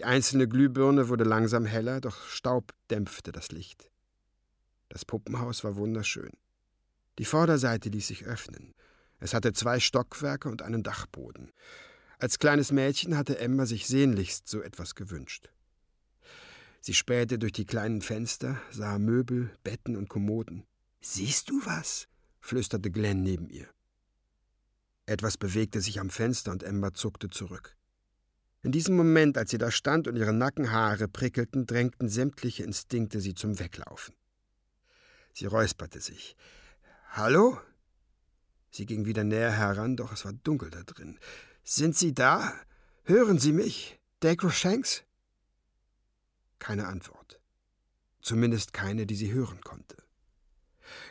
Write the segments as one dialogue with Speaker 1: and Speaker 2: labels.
Speaker 1: Die einzelne Glühbirne wurde langsam heller, doch Staub dämpfte das Licht. Das Puppenhaus war wunderschön. Die Vorderseite ließ sich öffnen. Es hatte zwei Stockwerke und einen Dachboden. Als kleines Mädchen hatte Emma sich sehnlichst so etwas gewünscht. Sie spähte durch die kleinen Fenster, sah Möbel, Betten und Kommoden. Siehst du was? flüsterte Glenn neben ihr. Etwas bewegte sich am Fenster und Emma zuckte zurück. In diesem Moment, als sie da stand und ihre Nackenhaare prickelten, drängten sämtliche Instinkte sie zum Weglaufen. Sie räusperte sich. Hallo? Sie ging wieder näher heran, doch es war dunkel da drin. Sind Sie da? Hören Sie mich? Dacre Shanks? Keine Antwort. Zumindest keine, die sie hören konnte.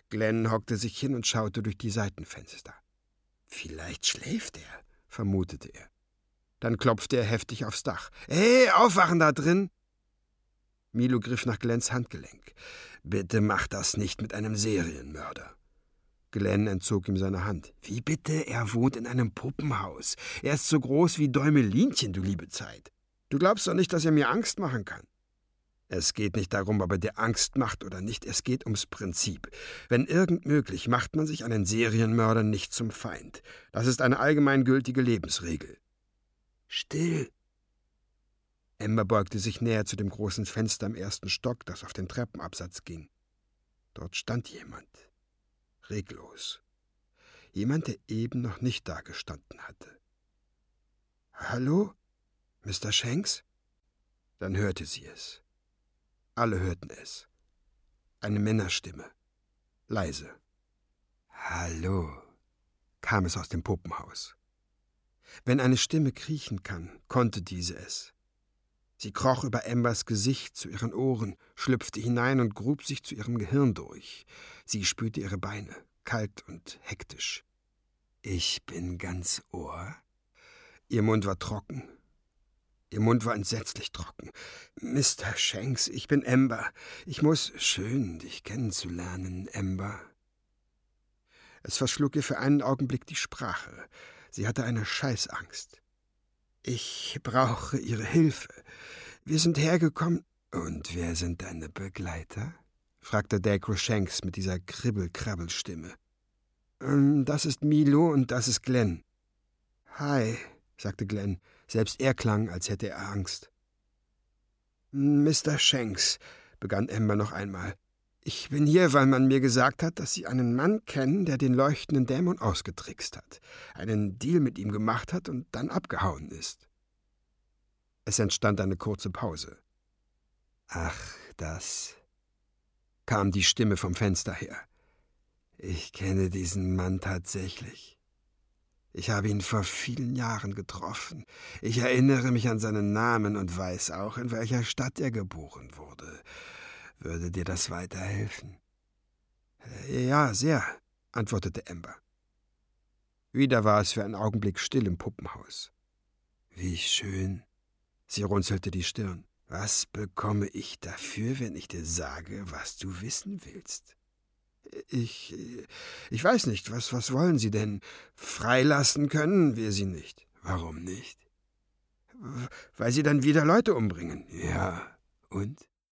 Speaker 1: Glenn hockte sich hin und schaute durch die Seitenfenster. Vielleicht schläft er, vermutete er. Dann klopfte er heftig aufs Dach. Hey, aufwachen da drin! Milo griff nach Glenns Handgelenk. Bitte mach das nicht mit einem Serienmörder. Glenn entzog ihm seine Hand. Wie bitte? Er wohnt in einem Puppenhaus. Er ist so groß wie Däumelinchen, du liebe Zeit. Du glaubst doch nicht, dass er mir Angst machen kann. Es geht nicht darum, ob er dir Angst macht oder nicht, es geht ums Prinzip. Wenn irgend möglich, macht man sich einen Serienmörder nicht zum Feind. Das ist eine allgemeingültige Lebensregel. Still! Emma beugte sich näher zu dem großen Fenster im ersten Stock, das auf den Treppenabsatz ging. Dort stand jemand. Reglos. Jemand, der eben noch nicht dagestanden hatte. Hallo? Mr. Shanks? Dann hörte sie es. Alle hörten es. Eine Männerstimme. Leise. Hallo, kam es aus dem Puppenhaus. Wenn eine Stimme kriechen kann, konnte diese es. Sie kroch über Embers Gesicht zu ihren Ohren, schlüpfte hinein und grub sich zu ihrem Gehirn durch. Sie spürte ihre Beine, kalt und hektisch. Ich bin ganz Ohr. Ihr Mund war trocken, Ihr Mund war entsetzlich trocken. Mr. Shanks, ich bin Ember. Ich muss. Schön, dich kennenzulernen, Ember. Es verschlug ihr für einen Augenblick die Sprache. Sie hatte eine Scheißangst. Ich brauche Ihre Hilfe. Wir sind hergekommen. Und wer sind deine Begleiter? fragte Dacre Shanks mit dieser Kribbel-Krabbel-Stimme. Ähm, das ist Milo und das ist Glenn. Hi, sagte Glenn. Selbst er klang, als hätte er Angst. Mr. Shanks, begann Ember noch einmal, ich bin hier, weil man mir gesagt hat, dass Sie einen Mann kennen, der den leuchtenden Dämon ausgetrickst hat, einen Deal mit ihm gemacht hat und dann abgehauen ist. Es entstand eine kurze Pause. Ach, das, kam die Stimme vom Fenster her. Ich kenne diesen Mann tatsächlich. Ich habe ihn vor vielen Jahren getroffen. Ich erinnere mich an seinen Namen und weiß auch, in welcher Stadt er geboren wurde. Würde dir das weiterhelfen? Ja, sehr, antwortete Ember. Wieder war es für einen Augenblick still im Puppenhaus. Wie schön. Sie runzelte die Stirn. Was bekomme ich dafür, wenn ich dir sage, was du wissen willst? Ich. Ich weiß nicht, was, was wollen Sie denn? Freilassen können wir Sie nicht. Warum nicht? Weil Sie dann wieder Leute umbringen. Ja. Und?